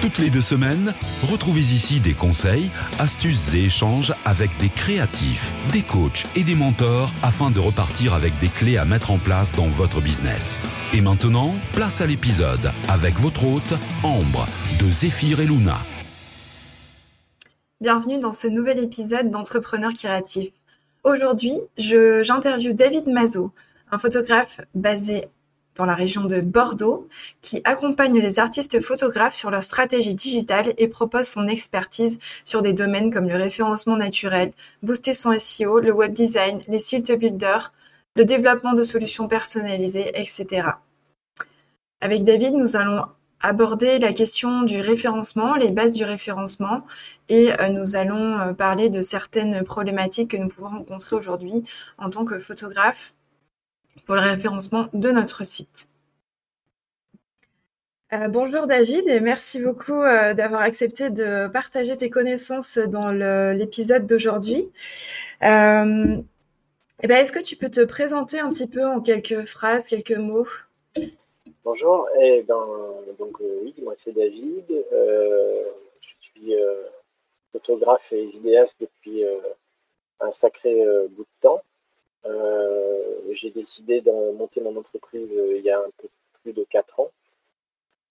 Toutes les deux semaines, retrouvez ici des conseils, astuces et échanges avec des créatifs, des coachs et des mentors afin de repartir avec des clés à mettre en place dans votre business. Et maintenant, place à l'épisode avec votre hôte, Ambre, de Zéphyr et Luna. Bienvenue dans ce nouvel épisode d'Entrepreneurs créatifs. Aujourd'hui, j'interviewe David Mazot, un photographe basé la région de Bordeaux, qui accompagne les artistes photographes sur leur stratégie digitale et propose son expertise sur des domaines comme le référencement naturel, booster son SEO, le web design, les sites builders, le développement de solutions personnalisées, etc. Avec David, nous allons aborder la question du référencement, les bases du référencement, et euh, nous allons euh, parler de certaines problématiques que nous pouvons rencontrer aujourd'hui en tant que photographe pour le référencement de notre site. Euh, bonjour David et merci beaucoup euh, d'avoir accepté de partager tes connaissances dans l'épisode d'aujourd'hui. Euh, eh ben, Est-ce que tu peux te présenter un petit peu en quelques phrases, quelques mots? Bonjour, eh ben, donc oui, moi c'est David. je suis photographe et vidéaste depuis un sacré bout de temps. Euh, j'ai décidé de monter mon entreprise euh, il y a un peu plus de 4 ans.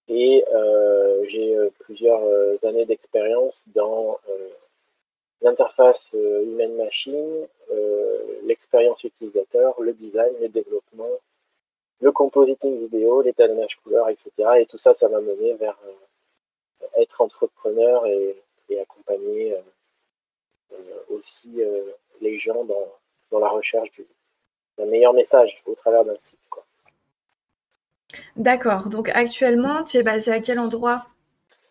Et euh, j'ai plusieurs années d'expérience dans l'interface humaine-machine, l'expérience utilisateur, le design, le développement, le compositing vidéo, l'étalonnage couleur, etc. Et tout ça, ça m'a mené vers être entrepreneur et, accompagner aussi les gens dans, dans la recherche du, d'un meilleur message au travers d'un site. D'accord. Donc actuellement, tu es basé à quel endroit?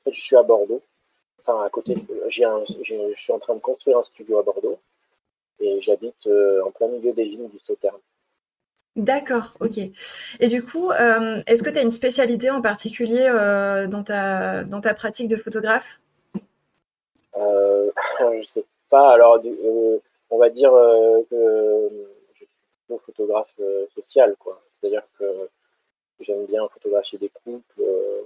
Je suis à Bordeaux. Enfin, à côté. J'ai un, je suis en train de construire un studio à Bordeaux et j'habite euh, en plein milieu des vignes du Sauternes. D'accord, ok. Et du coup, euh, est-ce que tu as une spécialité en particulier euh, dans, ta, dans ta pratique de photographe? Je ne sais pas. Alors, on va dire euh, que je suis plutôt photographe euh, social, quoi. C'est-à-dire que j'aime bien photographier des couples. Euh,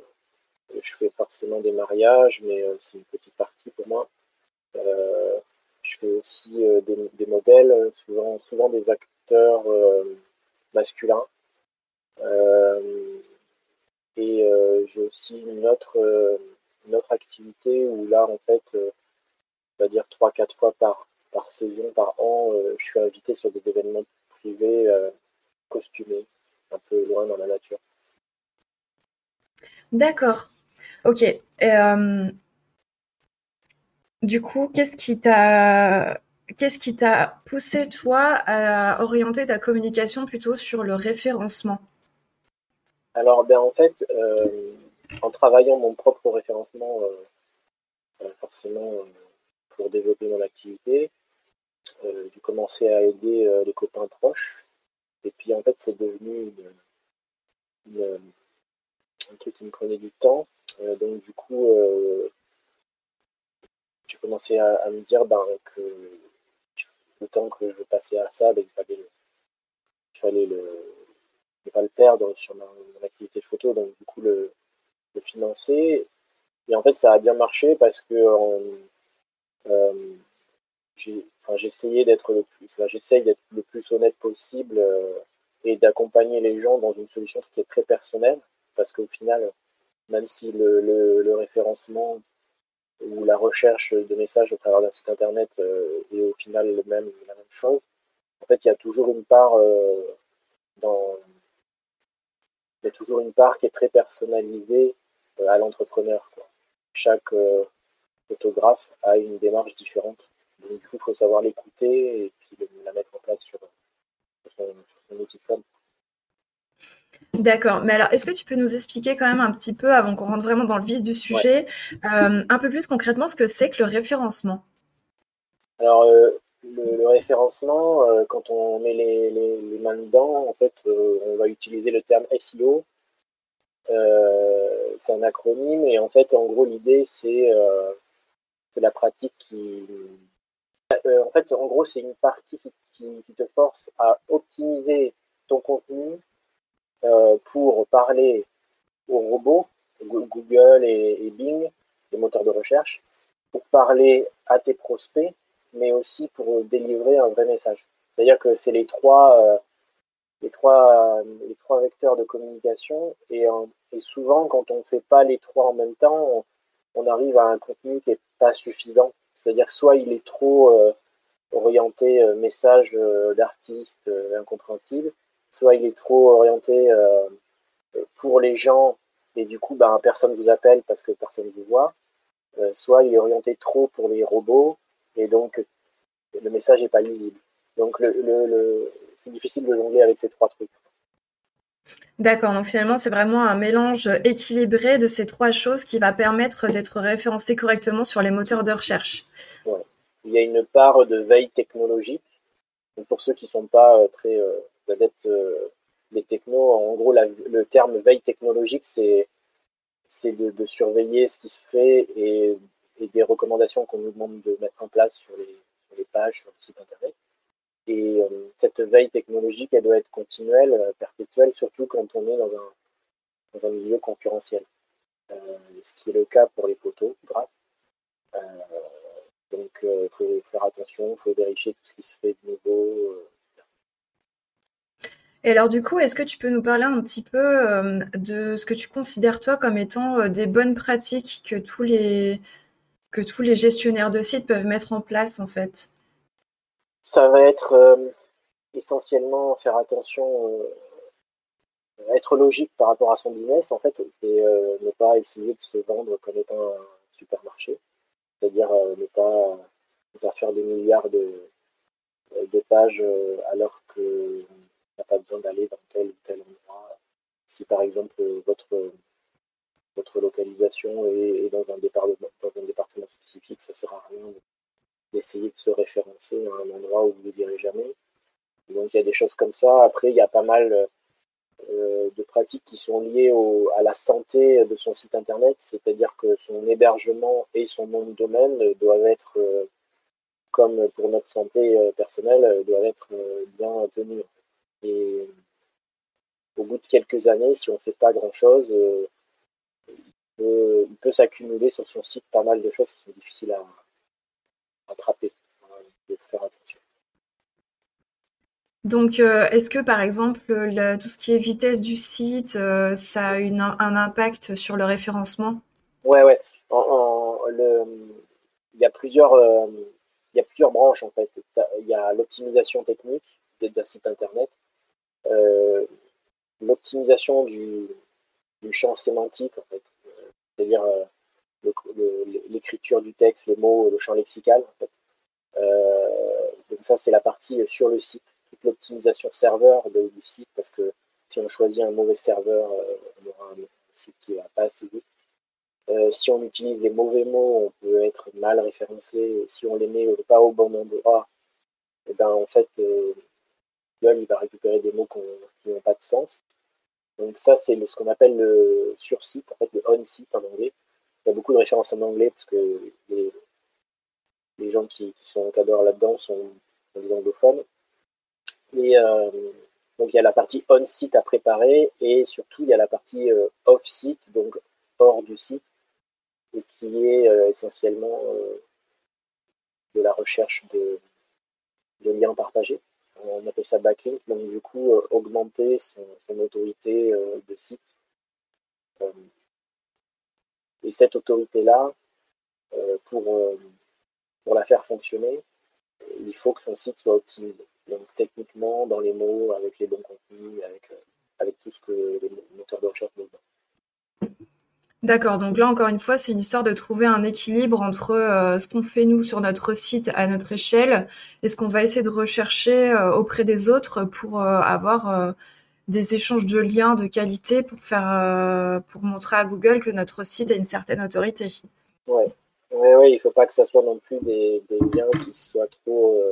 je fais forcément des mariages, mais c'est une petite partie pour moi. je fais aussi des, modèles, souvent, des acteurs masculins. et j'ai aussi une autre, une autre activité où là, en fait, on va dire 3-4 fois par, par saison, par an, euh, je suis invité sur des événements privés euh, costumés, un peu loin dans la nature. D'accord. Ok. Euh, du coup, qu'est-ce qui t'a qu'est-ce qui t'a poussé toi à orienter ta communication plutôt sur le référencement? Alors, ben en fait, en travaillant mon propre référencement, forcément pour développer mon activité, j'ai commencé à aider euh, les copains proches. Et puis en fait, c'est devenu un truc qui me prenait du temps. Euh, donc du coup, j'ai commencé à, me dire ben, que le temps que je passais à ça, ben, il fallait, il fallait le, ne pas le perdre sur mon, activité photo, donc du coup le, financer. Et en fait, ça a bien marché parce que j'ai enfin, j'essayais d'être le plus, enfin, j'essaye d'être le plus honnête possible euh, et d'accompagner les gens dans une solution qui est très personnelle, parce qu'au final, même si le, référencement ou la recherche de messages au travers d'un site internet euh, est au final le même, la même chose, en fait, il y a toujours une part euh, dans, il y a toujours une part qui est très personnalisée à l'entrepreneur. Chaque photographe a une démarche différente du coup, il faut savoir l'écouter et puis la mettre en place sur, son, outil de D'accord. Mais alors, est-ce que tu peux nous expliquer quand même un petit peu, avant qu'on rentre vraiment dans le vif du sujet, euh, un peu plus concrètement ce que c'est que le référencement? Alors, euh, le, référencement, euh, quand on met les, les, mains dedans, en fait, on va utiliser le terme SEO. c'est un acronyme et en fait, en gros, l'idée, c'est la pratique qui. En fait, en gros, c'est une partie qui, te force à optimiser ton contenu pour parler aux robots, Google et Bing, les moteurs de recherche, pour parler à tes prospects, mais aussi pour délivrer un vrai message. C'est-à-dire que c'est les trois, euh, vecteurs de communication, et souvent, quand on ne fait pas les trois en même temps, on, arrive à un contenu qui n'est pas suffisant. C'est-à-dire soit il est trop euh, orienté euh, message d'artiste incompréhensible, soit il est trop orienté pour les gens, et du coup, ben, personne ne vous appelle parce que personne ne vous voit. Euh, soit il est orienté trop pour les robots et donc le message n'est pas lisible. Donc c'est difficile de jongler avec ces trois trucs. D'accord, donc finalement c'est vraiment un mélange équilibré de ces trois choses qui va permettre d'être référencé correctement sur les moteurs de recherche. Il y a une part de veille technologique. pour ceux qui ne sont pas euh, très euh, adeptes des technos, en gros le terme veille technologique c'est de, surveiller ce qui se fait et, des recommandations qu'on nous demande de mettre en place sur les, pages, sur le site internet. Et euh, cette veille technologique, elle doit être continuelle, euh, perpétuelle, surtout quand on est dans un, milieu concurrentiel. Euh, ce qui est le cas pour les photos, grave. donc, il faut faire attention, il faut vérifier tout ce qui se fait de nouveau et alors du coup, est-ce que tu peux nous parler un petit peu de ce que tu considères toi comme étant des bonnes pratiques que tous les que tous les gestionnaires de sites peuvent mettre en place en fait? Ça va être euh, essentiellement faire attention, être logique par rapport à son business en fait, et ne pas essayer de se vendre comme étant un supermarché, c'est-à-dire ne pas, ne, pas, faire des milliards de, de pages alors que n'a pas besoin d'aller dans tel ou tel endroit. Si par exemple votre, votre localisation est, dans, un département, dans un département spécifique, ça sert à rien d'essayer de se référencer à un endroit où vous ne direz jamais. Donc il y a des choses comme ça. Après, il y a pas mal euh, de pratiques qui sont liées à la santé de son site internet, c'est-à-dire que son hébergement et son nom de domaine doivent être, euh, comme pour notre santé euh, personnelle, doivent être bien tenus. Et au bout de quelques années, si on ne fait pas grand-chose, il peut, s'accumuler sur son site pas mal de choses qui sont difficiles à attraper. Il faut faire attention. Donc, euh, est-ce que par exemple, tout ce qui est vitesse du site, euh, ça a un impact sur le référencement? Ouais, ouais. il, y a plusieurs, il y a plusieurs branches en fait. Il y a l'optimisation technique d'un site internet euh, l'optimisation du, champ sémantique, en fait, euh, c'est-à-dire euh, l'écriture du texte, les mots, le champ lexical. Fait. donc ça, c'est la partie sur le site, toute l'optimisation serveur du site, parce que si on choisit un mauvais serveur, on aura un site qui va pas assez vite. si on utilise des mauvais mots, on peut être mal référencé. Si on les met pas au bon endroit, et eh ben en fait, il va récupérer des mots qui n'ont pas de sens. Donc ça, c'est ce qu'on appelle le sur-site, en fait le on-site en anglais. Il y a beaucoup de références en anglais parce que les, gens qui, sont encadreurs là-dedans sont, des anglophones. Et euh, donc il y a la partie on-site à préparer et surtout il y a la partie euh, off-site, donc hors du site, et qui est euh, essentiellement de la recherche de liens partagés on appelle ça backlink, donc du coup augmenter son, autorité de site. Euh, et cette autorité-là, pour, pour la faire fonctionner, il faut que son site soit optimisé. Donc techniquement, dans les mots, avec les bons contenus, avec, avec tout ce que les moteurs de recherche nous D'accord, donc là encore une fois, c'est une histoire de trouver un équilibre entre euh, ce qu'on fait nous sur notre site à notre échelle et ce qu'on va essayer de rechercher euh, auprès des autres pour euh, avoir des échanges de liens de qualité pour faire pour montrer à Google que notre site a une certaine autorité. Ouais, ouais, ouais il ne faut pas que ça soit non plus des, liens qui soient trop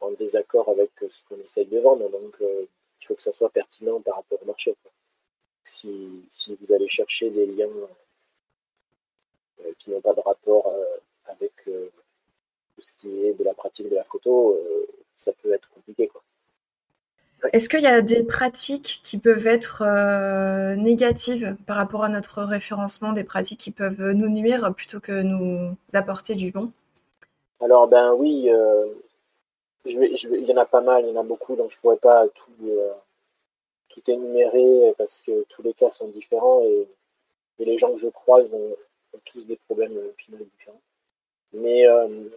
en désaccord avec ce qu'on essaye de vendre. Donc il faut que ça soit pertinent par rapport au marché si, vous allez chercher des liens qui n'ont pas de rapport avec tout ce qui est de la pratique de la photo, ça peut être compliqué. Quoi. Est-ce qu'il y a des pratiques qui peuvent être négatives par rapport à notre référencement, des pratiques qui peuvent nous nuire plutôt que nous apporter du bon? Alors ben oui, il y en a pas mal, il y en a beaucoup, donc je ne pourrais pas tout, euh, tout énumérer parce que tous les cas sont différents et, les gens que je croise ont, tous des problèmes différents. Mais euh,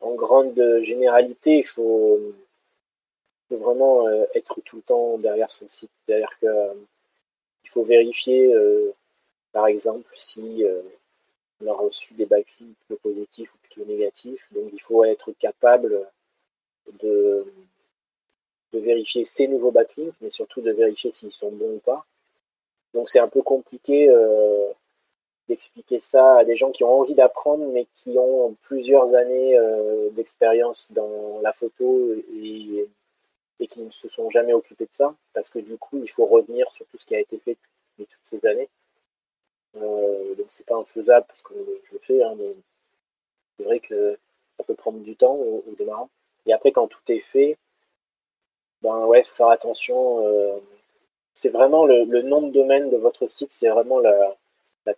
en grande généralité, il faut, vraiment euh, être tout le temps derrière son site. C'est-à-dire qu'il faut vérifier, par exemple, si on a reçu des backlinks plutôt positifs ou plutôt négatifs. Donc il faut être capable de, de vérifier ces nouveaux backlinks, mais surtout de vérifier s'ils sont bons ou pas. Donc c'est un peu compliqué euh, d'expliquer ça à des gens qui ont envie d'apprendre, mais qui ont plusieurs années euh, d'expérience dans la photo et, et, qui ne se sont jamais occupés de ça, parce que du coup, il faut revenir sur tout ce qui a été fait depuis toutes ces années. Euh, donc c'est pas infaisable parce que je le fais, hein, mais c'est vrai que ça peut prendre du temps au, au démarrant. Et après, quand tout est fait, ben ouais, faire attention. Euh, c'est vraiment le, nom de domaine de votre site, c'est vraiment la,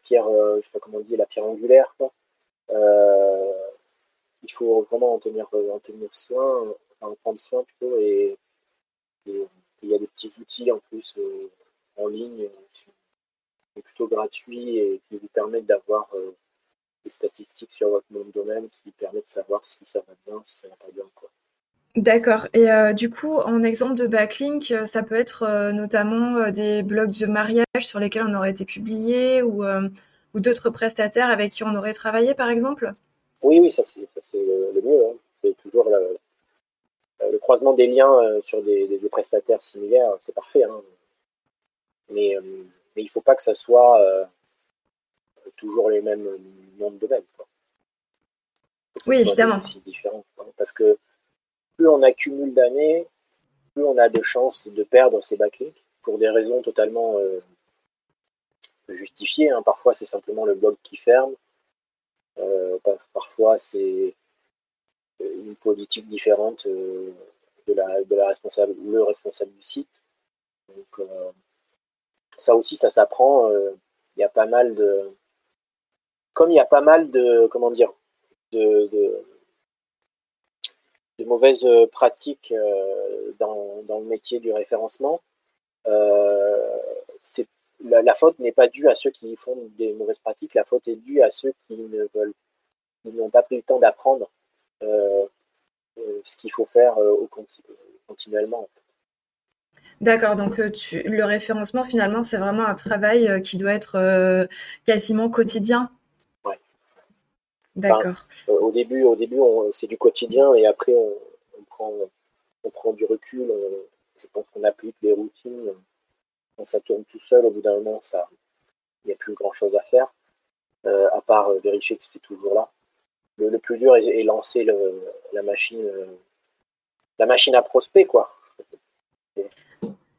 pierre, euh, comment la pierre angulaire. Euh, il faut vraiment en tenir, en tenir soin, en prendre soin plutôt. Et, il y a des petits outils en plus en ligne qui sont plutôt gratuits et qui vous permettent d'avoir des statistiques sur votre nom de domaine qui permettent de savoir si ça va bien, si ça va pas bien. Quoi. D'accord. Et euh, du coup, en exemple de backlink, euh, ça peut être euh, notamment des blogs de mariage sur lesquels on aurait été publié ou, ou d'autres prestataires avec qui on aurait travaillé, par exemple? Oui, oui, ça c'est le mieux. Hein. C'est toujours le, croisement des liens sur des, prestataires similaires, c'est parfait. Hein. Mais, mais, il ne faut pas que ça soit toujours les mêmes noms de domaine. Oui, évidemment. Différent. Parce que plus on accumule d'années, plus on a de chances de perdre ses backlinks pour des raisons totalement euh, justifiées. Hein. Parfois, c'est simplement le blog qui ferme. Euh, parfois, c'est une politique différente euh, de, la, de la responsable, le responsable du site. Donc, ça aussi, ça s'apprend. Il y a pas mal de. Comme il y a pas mal de. Comment dire de de mauvaises euh, pratiques euh, dans, dans, le métier du référencement, euh, la, faute n'est pas due à ceux qui font des mauvaises pratiques, la faute est due à ceux qui ne veulent, n'ont pas pris le temps d'apprendre ce qu'il faut faire au continuellement. D'accord, donc le référencement finalement c'est vraiment un travail qui doit être quasiment quotidien? D'accord. Euh, au début, au début c'est du quotidien et après, on, prend, on prend du recul. je pense qu'on applique les routines. Quand ça tourne tout seul, au bout d'un moment, ça, il n'y a plus grand chose à faire, euh, à part euh, vérifier que c'était toujours là. Le, plus dur est, lancer la machine, la machine à prospect, quoi.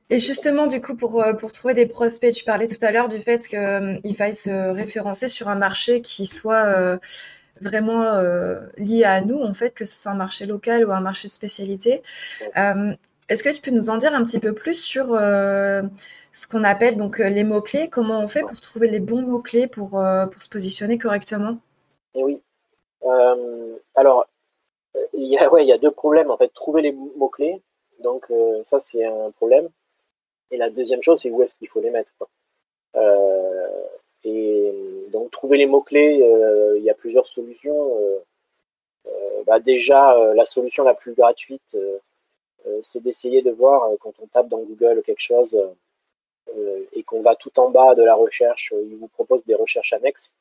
Et justement, du coup, pour, pour trouver des prospects, tu parlais tout à l'heure du fait qu'il faille se référencer sur un marché qui soit vraiment euh, lié à nous, en fait, que ce soit un marché local ou un marché de spécialité. Euh, est-ce que tu peux nous en dire un petit peu plus sur euh, ce qu'on appelle donc les mots-clés? Comment on fait pour trouver les bons mots-clés pour, pour se positionner correctement? Eh Oui. Alors, il y, a, ouais, y a deux problèmes, en fait. Trouver les mots-clés, donc ça, c'est un problème. Et la deuxième chose, c'est où est-ce qu'il faut les mettre. et donc trouver les mots-clés, euh, il y a plusieurs solutions. Euh, euh, bah, déjà, la solution la plus gratuite, c'est d'essayer de voir quand on tape dans Google quelque chose et qu'on va tout en bas de la recherche, il vous propose des recherches annexes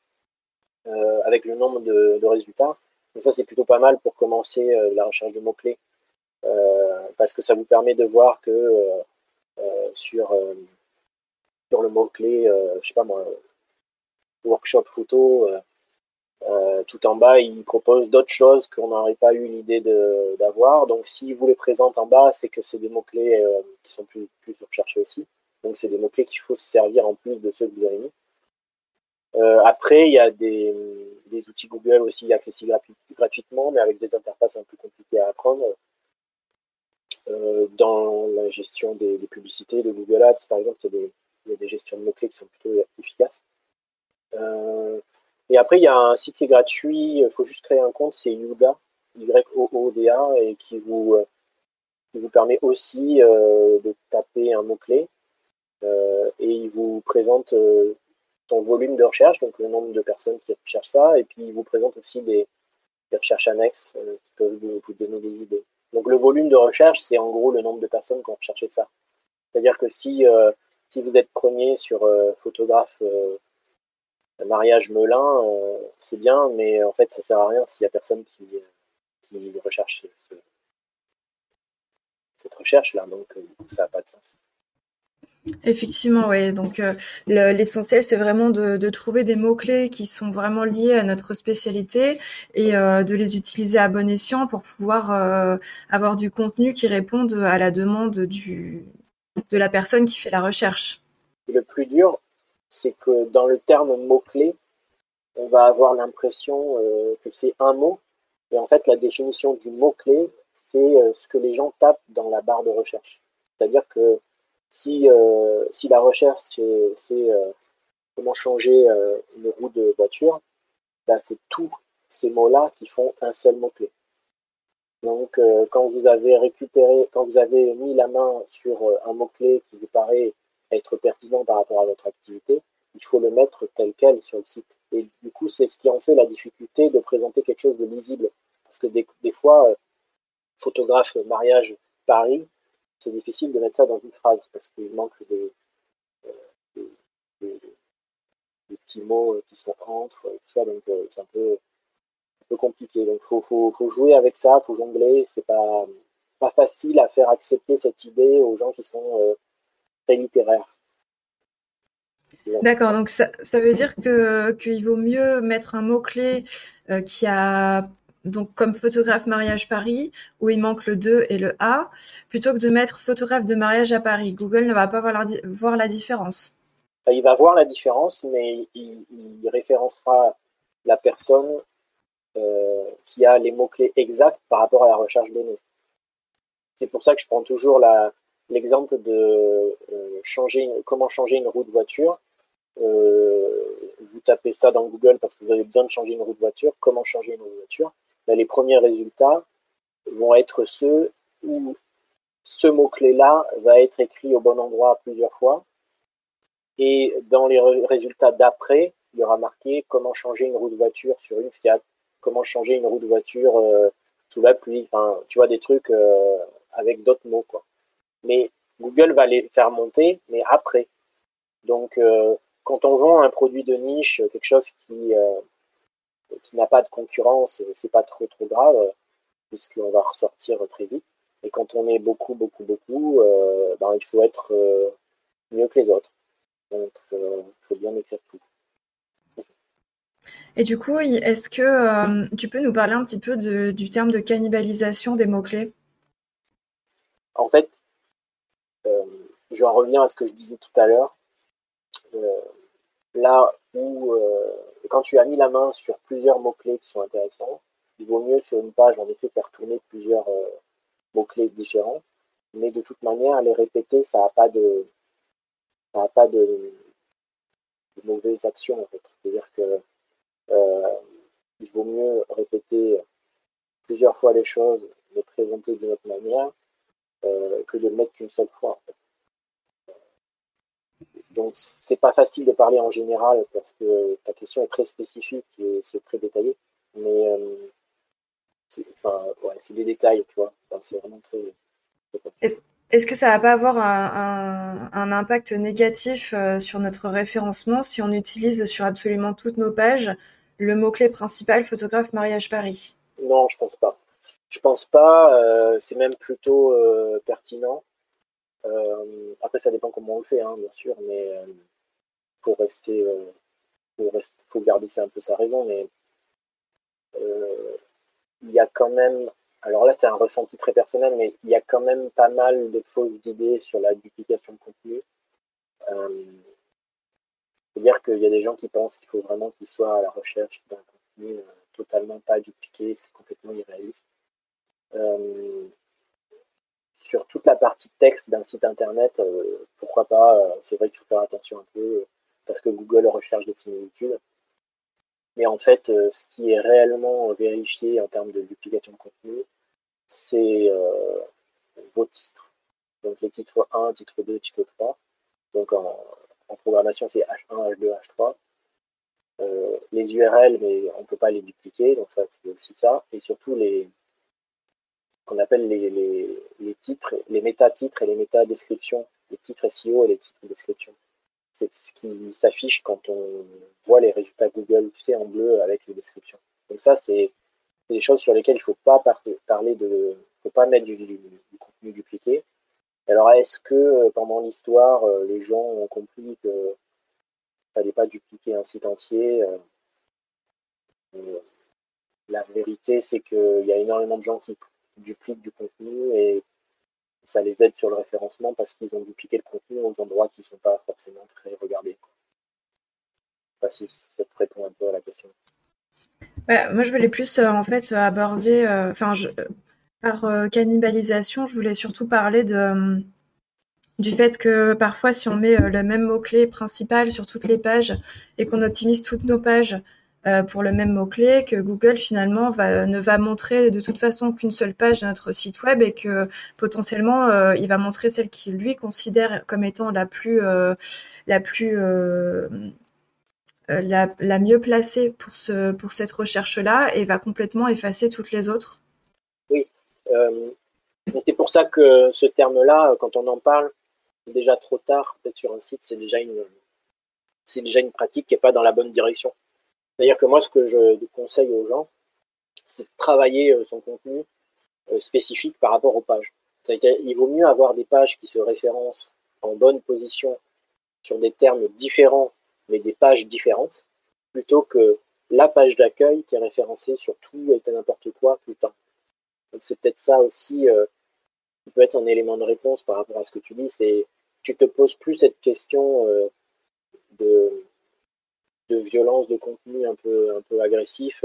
avec le nombre de, résultats. Donc ça, c'est plutôt pas mal pour commencer la recherche de mots-clés parce que ça vous permet de voir que sur, sur le mot-clé, je sais pas moi, workshop photo, euh, euh, tout en bas, il propose d'autres choses qu'on n'aurait pas eu l'idée d'avoir. Donc, s'il vous les présente en bas, c'est que c'est des mots-clés euh, qui sont plus, plus recherchés aussi. Donc c'est des mots-clés qu'il faut se servir en plus de ceux que vous avez mis. Après, il y a des, outils Google aussi accessibles gratuitement, mais avec des interfaces un peu compliquées à apprendre. dans la gestion des, publicités de Google Ads, par exemple, il y a des, il gestions de mots-clés qui sont plutôt efficaces. Euh, et après, il y a un site qui est gratuit, il faut juste créer un compte, c'est Youda, Y-O-O-D-A, et qui vous, euh, qui vous permet aussi euh, de taper un mot-clé. et il vous présente son volume de recherche, donc le nombre de personnes qui recherchent ça, et puis il vous présente aussi des, recherches annexes qui peuvent vous, donner des idées. Donc le volume de recherche, c'est en gros le nombre de personnes qui ont recherché ça. C'est-à-dire que si si vous êtes premier sur euh, photographe euh, mariage Melun, euh, c'est bien, mais en fait, ça sert à rien s'il n'y a personne qui, recherche cette recherche-là. Donc, ça n'a pas de sens. Effectivement, oui. Donc, l'essentiel, c'est vraiment de, trouver des mots-clés qui sont vraiment liés à notre spécialité et de les utiliser à bon escient pour pouvoir avoir du contenu qui réponde à la demande du, de la personne qui fait la recherche. Le plus dur, c'est que dans le terme mot-clé, on va avoir l'impression euh, que c'est un mot. Et en fait, la définition du mot-clé, c'est euh, ce que les gens tapent dans la barre de recherche. C'est-à-dire que si, euh, si la recherche, c'est comment changer une roue de voiture, bah, c'est tous ces mots-là qui font un seul mot-clé. Donc, euh, quand vous avez récupéré, quand vous avez mis la main sur euh, un mot-clé qui vous paraît être pertinent par rapport à votre activité, il faut le mettre tel quel sur le site. Et du coup, c'est ce qui en fait la difficulté de présenter quelque chose de lisible. Parce que des, fois, euh, photographe mariage Paris, c'est difficile de mettre ça dans une phrase parce qu'il manque des, petits mots qui sont entre, tout ça. Donc, c'est un peu peu compliqué. Donc faut, faut, faut jouer avec ça, faut jongler. C'est pas pas facile à faire accepter cette idée aux gens qui sont euh, très littéraires. D'accord, donc ça, ça, veut dire que qu'il vaut mieux mettre un mot-clé euh, qui a donc comme photographe mariage Paris, où il manque le 2 et le A, plutôt que de mettre photographe de mariage à Paris. Google ne va pas voir la, différence. Il va voir la différence, mais il, il référencera la personne euh, qui a les mots-clés exacts par rapport à la recherche donnée. C'est pour ça que je prends toujours l'exemple de euh, changer, comment changer une roue de voiture. Euh, vous tapez ça dans Google parce que vous avez besoin de changer une roue de voiture. Comment changer une roue de voiture? Ben, Les premiers résultats vont être ceux où ce mot-clé-là va être écrit au bon endroit plusieurs fois. Et dans les résultats d'après, il y aura marqué comment changer une roue de voiture sur une Fiat, comment changer une roue de voiture euh, sous la pluie. Enfin, tu vois, des trucs euh, avec d'autres mots. Mais Google va les faire monter, mais après. Donc, euh, quand on vend un produit de niche, quelque chose qui, qui n'a pas de concurrence, c'est pas trop trop grave, puisqu'on va ressortir très vite. Et quand on est beaucoup, beaucoup, beaucoup, ben, il faut être mieux que les autres. Donc, il faut bien écrire tout. Et du coup, est-ce que euh, tu peux nous parler un petit peu du terme de cannibalisation des mots-clés? En fait, euh, je reviens à ce que je disais tout à l'heure. Euh, là où, quand tu as mis la main sur plusieurs mots-clés qui sont intéressants, il vaut mieux sur une page, en effet, faire tourner plusieurs mots-clés différents. Mais de toute manière, les répéter, ça n'a pas de, ça pas de, mauvaises actions, en fait. C'est-à-dire que euh, il vaut mieux répéter plusieurs fois les choses, les présenter d'une autre manière, euh, que de le mettre qu'une seule fois. Donc, c'est pas facile de parler en général parce que ta question est très spécifique et c'est très détaillé. Mais euh, c'est des détails, tu vois. c'est vraiment très. Est-ce que ça va pas avoir un, un impact négatif sur notre référencement si on utilise sur absolument toutes nos pages le mot-clé principal photographe mariage Paris? Non, je pense pas. Je pense pas. Euh, c'est même plutôt euh, pertinent. Euh, après, ça dépend comment on le fait, hein, bien sûr, mais pour rester, faut, faut garder ça un peu sa raison. Mais il y a quand même. Alors là, c'est un ressenti très personnel, mais il y a quand même pas mal de fausses idées sur la duplication de contenu. qu'il y a des gens qui pensent qu'il faut vraiment qu'ils soient à la recherche d'un contenu totalement pas dupliqué, c'est complètement irréaliste. Sur toute la partie texte d'un site internet, pourquoi pas, c'est vrai qu'il faut faire attention un peu, parce que Google recherche des similitudes. Mais en fait, euh, ce qui est réellement vérifié en termes de duplication de contenu, c'est euh, vos titres. Donc les titres 1, titre 2, titre 3. Donc en, programmation, c'est H1, H2, H3. les URL, mais on ne peut pas les dupliquer, donc ça c'est aussi ça. Et surtout les qu'on appelle les, les, les, titres, les méta-titres et les méta-descriptions, les titres SEO et les titres description c'est ce qui s'affiche quand on voit les résultats Google, tu sais, en bleu avec les descriptions. Donc ça, c'est des choses sur lesquelles il ne faut pas parler de, faut pas mettre du, contenu dupliqué. Alors, est-ce que euh, pendant l'histoire, euh, les gens ont compris que ne fallait pas dupliquer un site entier euh, La vérité, c'est qu'il y a énormément de gens qui dupliquent du contenu et ça les aide sur le référencement parce qu'ils ont dupliqué le contenu aux endroits qui ne sont pas forcément très regardés. Je sais pas si ça te répond un peu à la question. moi, je voulais plus euh, en fait aborder, euh, enfin, par euh, cannibalisation, je voulais surtout parler du fait que parfois, si on met le même mot-clé principal sur toutes les pages et qu'on optimise toutes nos pages euh, pour le même mot-clé, que Google finalement va, ne va montrer de toute façon qu'une seule page de notre site web et que potentiellement euh, il va montrer celle qu'il lui considère comme étant la plus, euh, la plus la, mieux placée pour, ce, pour cette recherche-là et va complètement effacer toutes les autres. Oui, c'est pour ça que ce terme-là, quand on en parle, déjà trop tard. Peut-être sur un site, c'est déjà une, c'est déjà une pratique qui n'est pas dans la bonne direction. C'est-à-dire que moi, ce que je conseille aux gens, c'est de travailler euh, son contenu euh, spécifique par rapport aux pages. Il vaut mieux avoir des pages qui se référencent en bonne position sur des termes différents, mais des pages différentes, plutôt que la page d'accueil qui est référencée sur tout et n'importe quoi tout le temps. Donc c'est peut-être ça aussi euh, qui peut être un élément de réponse par rapport à ce que tu dis, c'est tu te poses plus cette question de de violence de contenu un peu, un peu agressif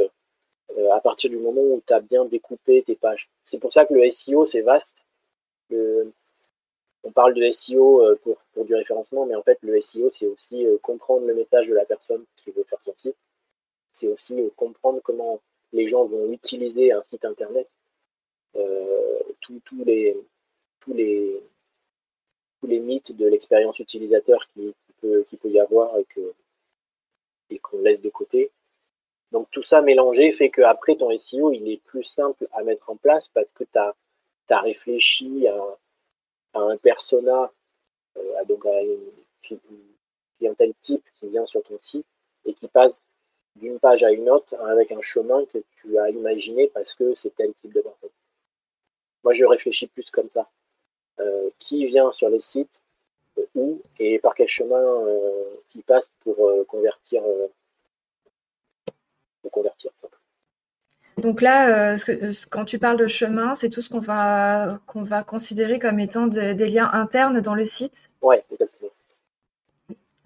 euh, à partir du moment où tu as bien découpé tes pages. C'est pour ça que le SEO, c'est vaste. on parle de SEO euh, pour, pour, du référencement, mais en fait, le SEO, c'est aussi euh, comprendre le message de la personne qui veut faire son site. C'est aussi comprendre comment les gens vont utiliser un site internet. tous, les, tous, les, tous les mythes de l'expérience utilisateur qui, peut, qui peut y avoir et que, et qu'on laisse de côté. Donc tout ça mélangé fait qu'après ton SEO, il est plus simple à mettre en place parce que tu as, réfléchi à, un persona, euh, donc à une, type qui vient sur ton site et qui passe d'une page à une autre avec un chemin que tu as imaginé parce que c'est tel type de personne. Moi, je réfléchis plus comme ça. Euh, qui vient sur les sites où et par quel chemin euh, il passe pour euh, convertir, euh, pour convertir. Donc là, quand tu parles de chemin, c'est tout ce qu'on va, qu'on va considérer comme étant des liens internes dans le site? Oui, exactement.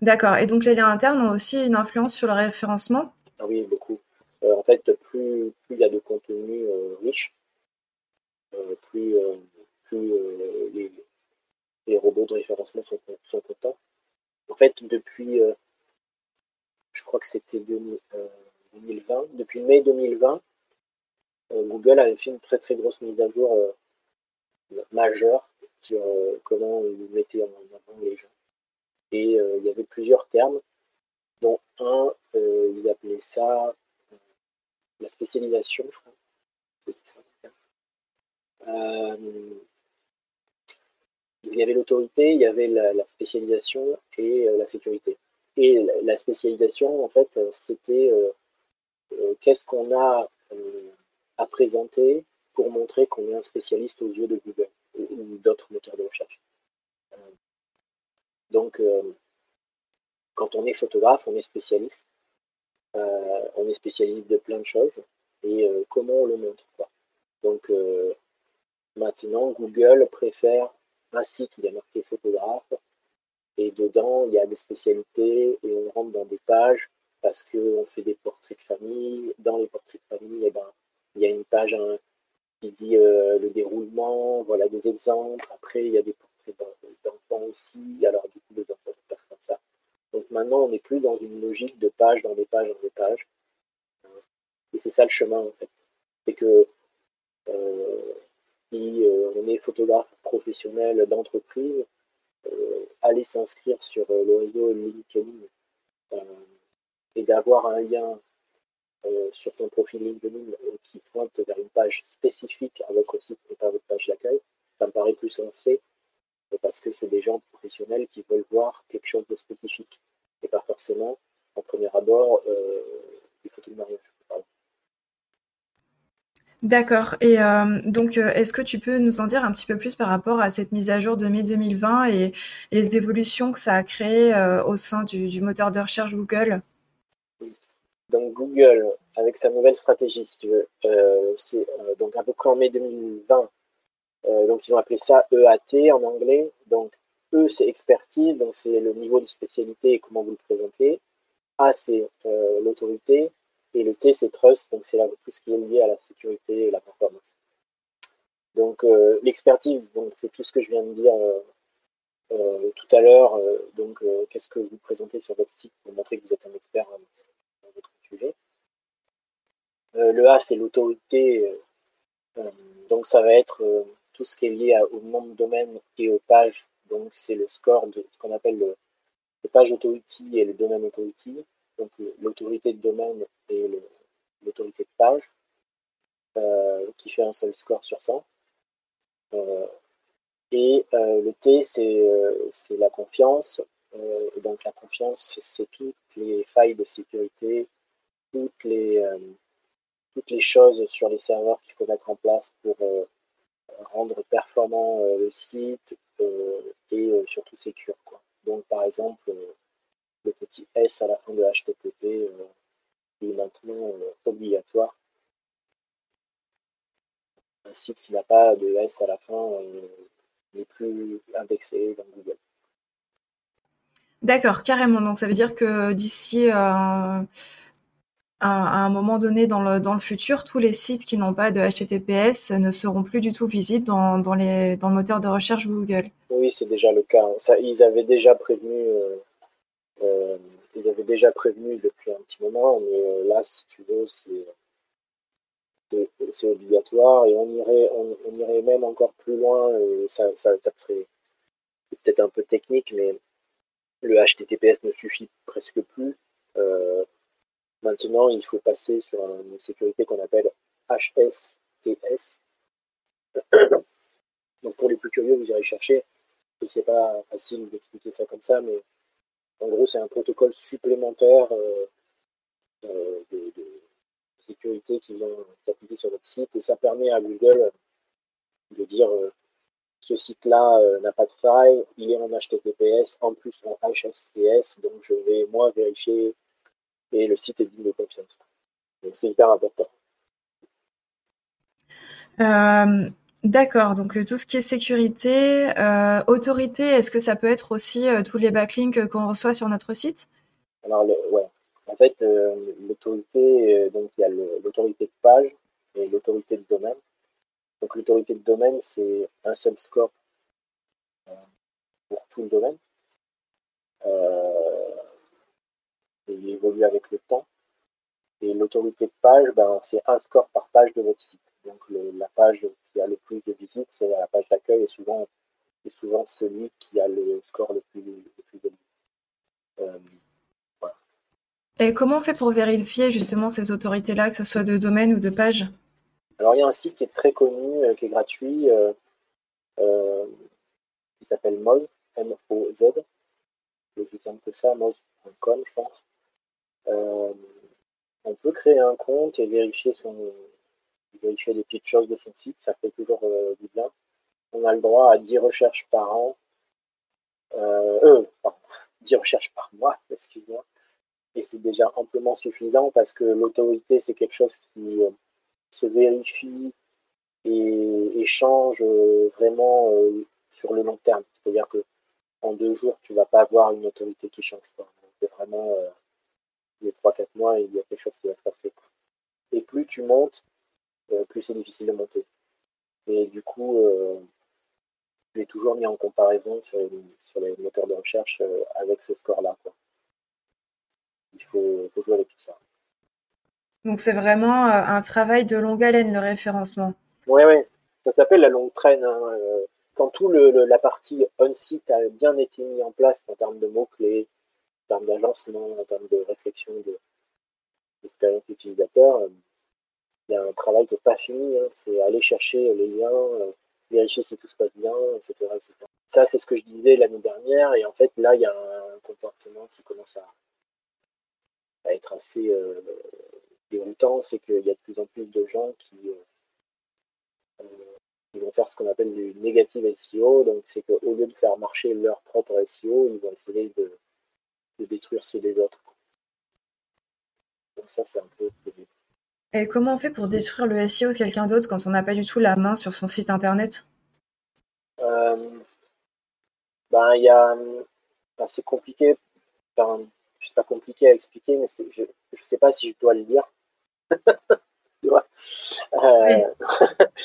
D'accord. Et donc les liens internes ont aussi une influence sur le référencement? Ah Oui, beaucoup. en fait, plus, plus il y a de contenu riche, plus, plus les, les robots de référencement sont, contents. En fait, depuis, euh, je crois que c'était 2020, euh, depuis mai 2020, euh, Google avait fait une très très grosse mise à jour majeure sur comment ils mettaient en avant les gens. Et il y avait plusieurs termes, dont un, ils appelaient ça la spécialisation, je crois. Il y avait l'autorité, il y avait la, spécialisation et euh, la sécurité. Et la, spécialisation, en fait, euh, c'était euh, qu'est-ce qu'on a à présenter pour montrer qu'on est un spécialiste aux yeux de Google ou, d'autres moteurs de recherche. donc, quand on est photographe, on est spécialiste. on est spécialiste de plein de choses. Et comment on le montre. Donc, maintenant, Google préfère un site où il y a marqué photographe Et dedans, il y a des spécialités et on rentre dans des pages parce qu'on fait des portraits de famille. Dans les portraits de famille, eh ben, il y a une page hein, qui dit euh, le déroulement, voilà des exemples. Après, il y a des portraits d'enfants aussi. Alors, du coup, des enfants, des comme ça. Donc maintenant, on n'est plus dans une logique de page dans des pages dans des pages. Et c'est ça le chemin, en fait. C'est que euh, si euh, on est photographe professionnel d'entreprise, euh, aller s'inscrire sur euh, le réseau LinkedIn et d'avoir un lien sur ton profil LinkedIn qui pointe vers une page spécifique à votre site et pas votre page d'accueil, ça me paraît plus sensé parce que c'est des gens professionnels qui veulent voir quelque chose de spécifique et pas forcément, en premier abord, des photos de mariage. D'accord. Et euh, donc, euh, est-ce que tu peux nous en dire un petit peu plus par rapport à cette mise à jour de mai 2020 et, les évolutions que ça a créées euh, au sein du, moteur de recherche Google? Donc, Google, avec sa nouvelle stratégie, si tu veux, c'est donc à peu près en mai 2020. donc, ils ont appelé ça EAT en anglais. Donc, E, c'est expertise, donc c'est le niveau de spécialité et comment vous le présentez. A, c'est l'autorité. Et le T, c'est trust, donc c'est tout ce qui est lié à la sécurité et la performance. Donc euh, l'expertise, c'est tout ce que je viens de dire euh, euh, tout à l'heure. donc qu'est-ce que vous présentez sur votre site pour montrer que vous êtes un expert dans votre sujet. le A, c'est l'autorité. donc ça va être tout ce qui est lié au nom de domaine et aux pages. Donc c'est le score de ce qu'on appelle le, le page authority et le domaine authority donc l'autorité de domaine et l'autorité de page, euh, qui fait un seul score sur 100. Euh, et euh, le T, c'est la confiance. et donc la confiance, c'est toutes les failles de sécurité, toutes les, choses sur les serveurs qu'il faut mettre en place pour rendre performant le site et surtout sécure. Quoi. Donc par exemple, le petit S à la fin de HTTP euh, est maintenant euh, obligatoire. Un site qui n'a pas de S à la fin euh, n'est plus indexé dans Google. D'accord, carrément. Donc ça veut dire que d'ici à un moment donné dans le, dans le futur, tous les sites qui n'ont pas de HTTPS ne seront plus du tout visibles dans, dans, les, dans le moteur de recherche Google. Oui, c'est déjà le cas. Ça, ils avaient déjà prévenu euh, ils avaient déjà prévenu depuis un petit moment, mais euh, là, si tu veux, c'est obligatoire et on irait, on, irait même encore plus loin. ça, ça, serait peut-être un peu technique, mais le HTTPS ne suffit presque plus. Euh, maintenant, il faut passer sur une sécurité qu'on appelle HSTS. Donc pour les plus curieux, vous irez chercher. Ce n'est pas facile d'expliquer ça comme ça, mais en gros, c'est un protocole supplémentaire euh, euh, de, sécurité qui vient s'appliquer sur votre site et ça permet à Google de dire euh, ce site-là n'a pas de faille, il est en HTTPS, en plus en HSTS, donc je vais moi vérifier et le site est digne de confiance. Donc c'est hyper important. D'accord, donc euh, tout ce qui est sécurité, euh, autorité, est-ce que ça peut être aussi euh, tous les backlinks qu'on reçoit sur notre site? Alors, ouais. En fait, l'autorité, donc il y a l'autorité de page et l'autorité de domaine. Donc l'autorité de domaine, c'est un seul score pour tout le domaine. il évolue avec le temps. Et l'autorité de page, ben, c'est un score par page de votre site. Donc la page qui a le plus de visites, c'est la page d'accueil et souvent, c'est souvent celui qui a le score le plus, élevé. Euh, et comment on fait pour vérifier justement ces autorités-là, que ce soit de domaine ou de page? Alors il y a un site qui est très connu, euh, qui est gratuit, euh, qui s'appelle Moz, M-O-Z. Le plus simple que ça, moz.com, je pense. on peut créer un compte et vérifier son, vérifier des petites choses de son site, ça fait toujours euh, du bien. On a le droit à 10 recherches par an, euh, euh pardon, 10 recherches par mois, excuse-moi. Et c'est déjà amplement suffisant parce que l'autorité, c'est quelque chose qui euh, se vérifie et, change vraiment sur le long terme. C'est-à-dire que en deux jours, tu vas pas avoir une autorité qui change. C'est vraiment euh, les 3-4 mois, il y a quelque chose qui va se passer. Et plus tu montes, euh, plus c'est difficile de monter. Et du coup, euh, j'ai toujours mis en comparaison sur les, moteurs de recherche avec ce score-là. Il faut, jouer avec tout ça. Donc c'est vraiment un travail de longue haleine, le référencement. Oui, oui. Ça s'appelle la longue traîne. Hein, quand tout le, la partie on-site a bien été mis en place en termes de mots-clés, en termes d'agencement, en termes de réflexion de l'expérience utilisateur, euh, il y a un travail qui n'est pas fini. Hein. c'est aller chercher les liens, euh, vérifier si tout se passe bien, etc. Ça, c'est ce que je disais l'année dernière. Et en fait, là, il y a un comportement qui commence à, être assez euh, déroutant. C'est qu'il y a de plus en plus de gens qui ils vont faire ce qu'on appelle du négative SEO. Donc, c'est qu'au lieu de faire marcher leur propre SEO, ils vont essayer de, détruire ceux des autres. Donc, ça, c'est un peu. Et comment on fait pour détruire le SEO de quelqu'un d'autre quand on n'a pas du tout la main sur son site internet? Euh, Ben, y a. c'est compliqué. Enfin, c'est pas compliqué à expliquer, mais je ne sais pas si je dois le dire. Euh,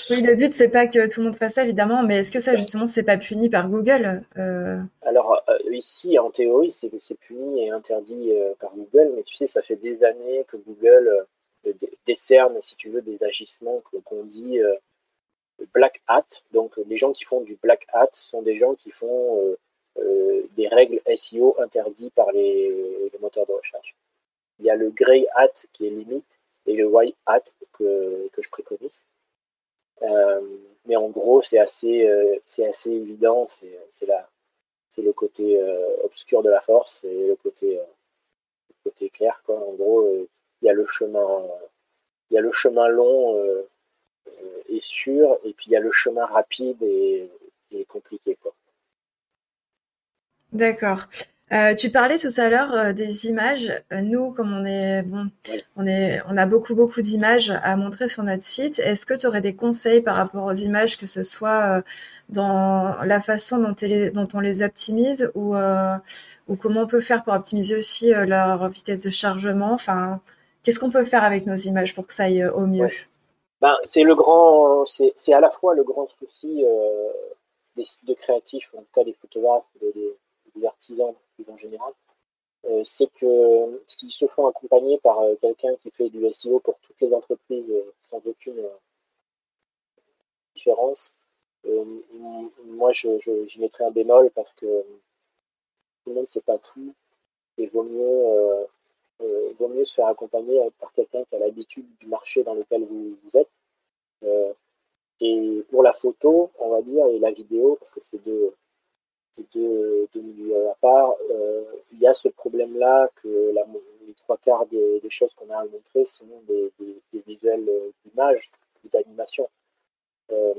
oui. le but, c'est pas que tout le monde fasse ça, évidemment, mais est-ce que ça, justement, c'est pas puni par Google euh? Alors, euh, ici, en théorie, c'est puni et interdit par Google, mais tu sais, ça fait des années que Google décerne, si tu veux, des agissements qu'on dit black hat. Donc, les gens qui font du black hat sont des gens qui font des règles SEO interdites par les, moteurs de recherche. Il y a le grey hat qui est limite et le white hat que, que je préconise. Euh, mais en gros, c'est assez, euh, assez évident. C'est, c'est, le côté euh, obscur de la force et le côté, côté clair. Quoi. En gros, il y a le chemin, il y a le chemin long et sûr, et puis il y a le chemin rapide et, et compliqué. Quoi. D'accord. Euh, tu parlais tout à l'heure euh, des images. Euh, nous, comme on est bon, on est, on a beaucoup beaucoup d'images à montrer sur notre site. Est-ce que tu aurais des conseils par rapport aux images, que ce soit dans la façon dont, dont on les optimise ou, ou comment on peut faire pour optimiser aussi leur vitesse de chargement? Enfin, qu'est-ce qu'on peut faire avec nos images pour que ça aille au mieux? Ben, c'est le grand, c'est à la fois le grand souci des sites de créatifs, en tout cas des photographes, des, des artisans en général, euh, c'est que s'ils se font accompagner par euh, quelqu'un qui fait du SEO pour toutes les entreprises euh, sans aucune différence, moi je, j'y mettrais un bémol parce que tout le monde ne pas tout et vaut mieux, vaut mieux se faire accompagner par quelqu'un qui a l'habitude du marché dans lequel vous, êtes. et pour la photo, on va dire, et la vidéo, parce que c'est deux, deux, milieux à part. Euh, il y a ce problème-là que la, les trois quarts des, choses qu'on a à montrer sont des, visuels euh, d'images ou d'animation. Euh,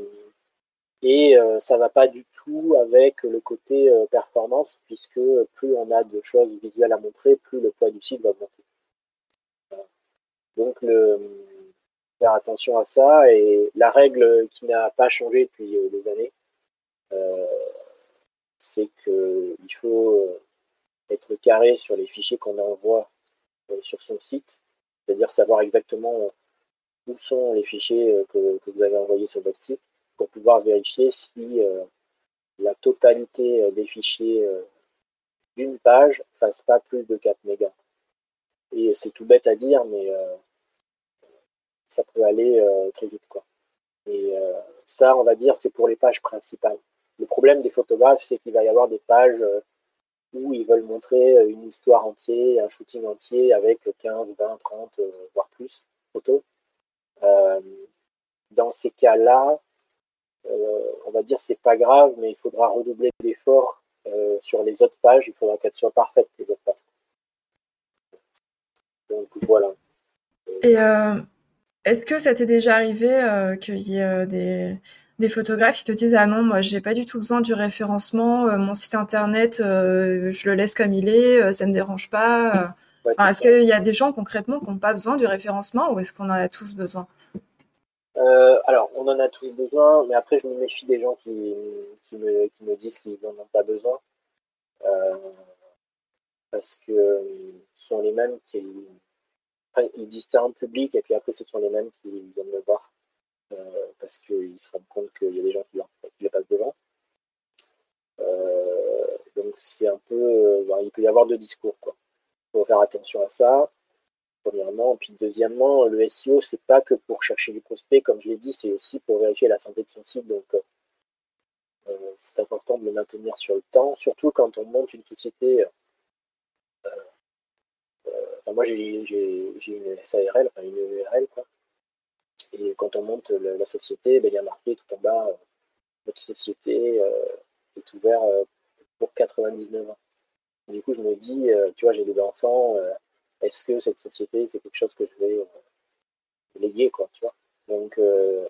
et ça ne va pas du tout avec le côté performance, puisque plus on a de choses visuelles à montrer, plus le poids du site va augmenter. Donc, faire attention à ça. Et la règle qui n'a pas changé depuis des années, c'est qu'il faut euh, être carré sur les fichiers qu'on envoie euh, sur son site, c'est-à-dire savoir exactement où sont les fichiers euh, que, vous avez envoyés sur votre site pour pouvoir vérifier si la totalité des fichiers d'une page ne fasse pas plus de 4 mégas. Et c'est tout bête à dire, mais ça peut aller très vite. Quoi. Et ça, on va dire, c'est pour les pages principales. Le problème des photographes, c'est qu'il va y avoir des pages euh, où ils veulent montrer euh, une histoire entière, un shooting entier avec 15, 20, 30, voire plus photos. Euh, dans ces cas-là, on va dire c'est pas grave, mais il faudra redoubler d'efforts sur les autres pages. Il faudra qu'elles soient parfaites les autres pages. Donc voilà. Et est-ce que ça t'est déjà arrivé qu'il y ait des, des photographes qui te disent ah non moi j'ai pas du tout besoin du référencement euh, mon site internet euh, je le laisse comme il est euh, ça ne dérange pas est-ce qu'il y a des gens concrètement qui n'ont pas besoin du référencement ou est-ce qu'on en a tous besoin? Alors on en a tous besoin mais après je me méfie des gens qui, me, disent qu'ils n'en ont pas besoin parce que ce sont les mêmes qui. ils disent ça en public et puis après, ce sont les mêmes qui viennent me voir parce qu'ils se rendent compte qu'il y a des gens qui, les passent devant. donc, c'est un peu. il peut y avoir deux discours. Il faut faire attention à ça premièrement. Puis deuxièmement, le SEO, c'est pas que pour chercher du prospect, comme je l'ai dit, c'est aussi pour vérifier la santé de son site. Donc, euh, euh, c'est important de le maintenir sur le temps, surtout quand on monte une société. Euh, moi, j'ai une SARL, enfin une URL, quoi. Et quand on monte la, société, ben, il y a marqué tout en bas, votre société est ouverte pour 99 ans. du coup, je me dis, tu vois, j'ai des enfants, est-ce que cette société, c'est quelque chose que je vais euh, léguer, quoi, tu vois Donc, euh,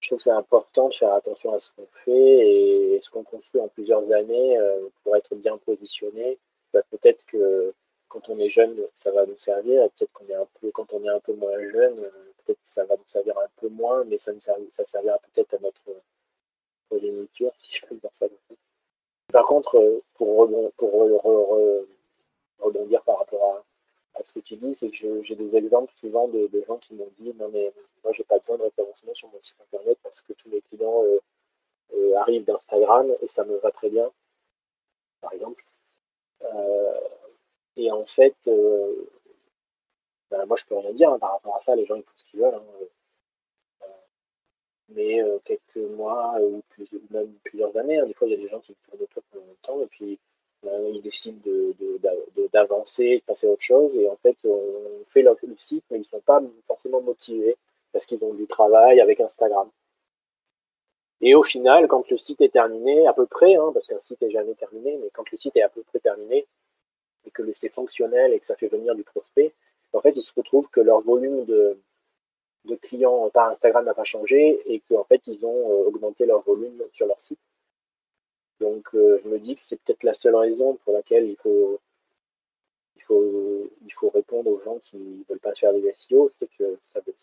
je trouve que c'est important de faire attention à ce qu'on fait et ce qu'on construit en plusieurs années euh, pour être bien positionné. Bah, peut-être que quand on est jeune, ça va nous servir, et peut-être qu'on est un peu, quand on est un peu moins jeune, peut-être ça va nous servir un peu moins, mais ça, nous ça servira peut-être à notre progéniture, si je peux dire ça Par contre, pour, pour rebondir par rapport ce que tu dis, c'est que j'ai des exemples souvent de, gens qui m'ont dit non mais moi j'ai pas besoin de référencement sur mon site internet parce que tous mes clients euh, euh, arrivent d'Instagram et ça me va très bien, par exemple. Euh, et en fait, ben, moi je peux rien dire hein, par rapport à ça, les gens ils font ce qu'ils veulent. Hein, mais quelques mois ou même plusieurs années, hein, des fois il y a des gens qui tournent autour pendant longtemps et puis ils décident d'avancer, de, de, passer à autre chose. Et en fait, on fait le, site, mais ils ne sont pas forcément motivés parce qu'ils ont du travail avec Instagram. Et au final, quand le site est terminé, à peu près, hein, parce qu'un site n'est jamais terminé, mais quand le site est à peu près terminé, et que c'est fonctionnel et que ça fait venir du prospect, en fait, ils se retrouvent que leur volume de, de clients par Instagram n'a pas changé et qu'en fait, ils ont euh, augmenté leur volume sur leur site. Donc euh, je me dis que c'est peut-être la seule raison pour laquelle il faut, il faut, il faut répondre aux gens qui ne veulent pas faire du SEO, c'est que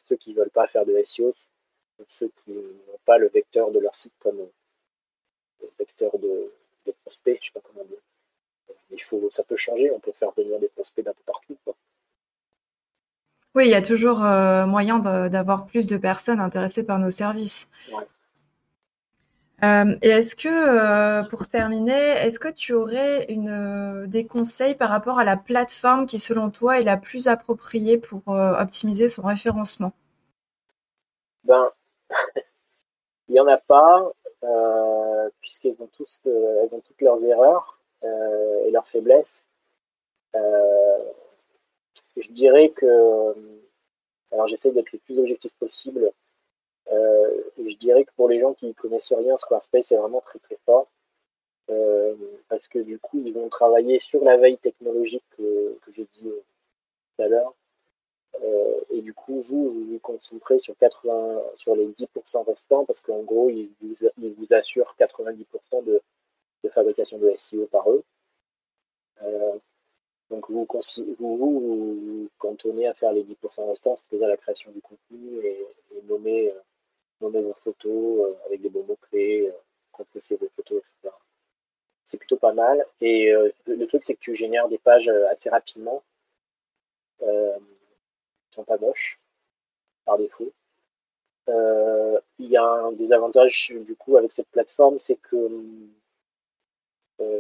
ceux qui ne veulent pas faire de SEO sont ceux qui n'ont pas le vecteur de leur site comme le vecteur de, prospects, je sais pas comment dire. Il faut, ça peut changer, on peut faire venir des prospects d'un peu partout. Oui, il y a toujours euh, moyen d'avoir plus de personnes intéressées par nos services. Euh, et est-ce que, euh, pour terminer, est-ce que tu aurais euh, des conseils par rapport à la plateforme qui, selon toi, est la plus appropriée pour optimiser son référencement? Ben, il n'y en a pas, puisqu'elles ont, ont toutes leurs erreurs et leurs faiblesses. je dirais que, alors j'essaie d'être le plus objectif possible je dirais que pour les gens qui ne connaissent rien, Squarespace est vraiment très très fort. Euh, parce que du coup, ils vont travailler sur la veille technologique que, j'ai dit euh, tout à l'heure. et du coup, vous, vous vous concentrez sur, 80, sur les 10% restants parce qu'en gros, ils vous, vous assurent 90% de, de, fabrication de SEO par eux. donc vous vous, vous cantonnez à faire les 10% restants, c'est-à-dire la création du contenu et nommer nommer vos photos euh, avec des bons mots-clés, euh, compresser vos photos, etc. C'est plutôt pas mal. Et euh, le truc, c'est que tu génères des pages assez rapidement. qui ne sont pas moches, par défaut. il y a un désavantage du coup avec cette plateforme, c'est que